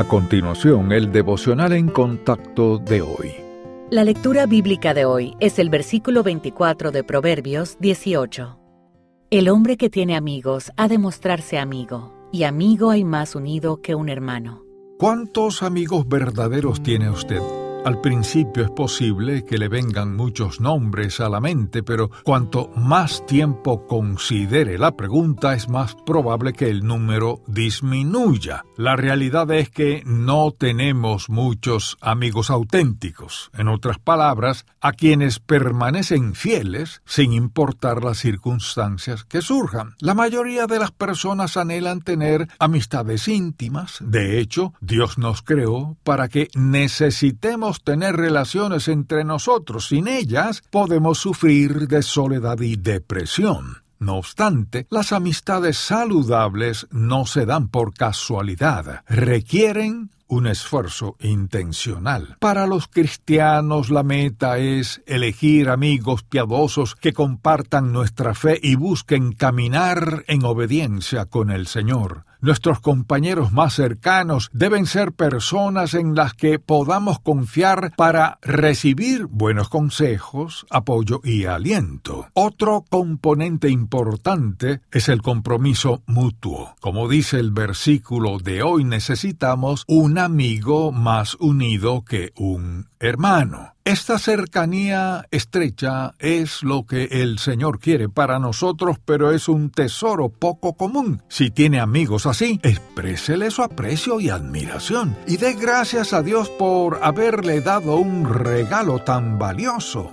A continuación, el devocional en contacto de hoy. La lectura bíblica de hoy es el versículo 24 de Proverbios 18. El hombre que tiene amigos ha de mostrarse amigo, y amigo hay más unido que un hermano. ¿Cuántos amigos verdaderos tiene usted? Al principio es posible que le vengan muchos nombres a la mente, pero cuanto más tiempo considere la pregunta es más probable que el número disminuya. La realidad es que no tenemos muchos amigos auténticos, en otras palabras, a quienes permanecen fieles sin importar las circunstancias que surjan. La mayoría de las personas anhelan tener amistades íntimas, de hecho, Dios nos creó para que necesitemos tener relaciones entre nosotros. Sin ellas podemos sufrir de soledad y depresión. No obstante, las amistades saludables no se dan por casualidad, requieren un esfuerzo intencional. Para los cristianos la meta es elegir amigos piadosos que compartan nuestra fe y busquen caminar en obediencia con el Señor. Nuestros compañeros más cercanos deben ser personas en las que podamos confiar para recibir buenos consejos, apoyo y aliento. Otro componente importante es el compromiso mutuo. Como dice el versículo de hoy, necesitamos un amigo más unido que un hermano. Esta cercanía estrecha es lo que el Señor quiere para nosotros, pero es un tesoro poco común. Si tiene amigos así, exprésele su aprecio y admiración y dé gracias a Dios por haberle dado un regalo tan valioso.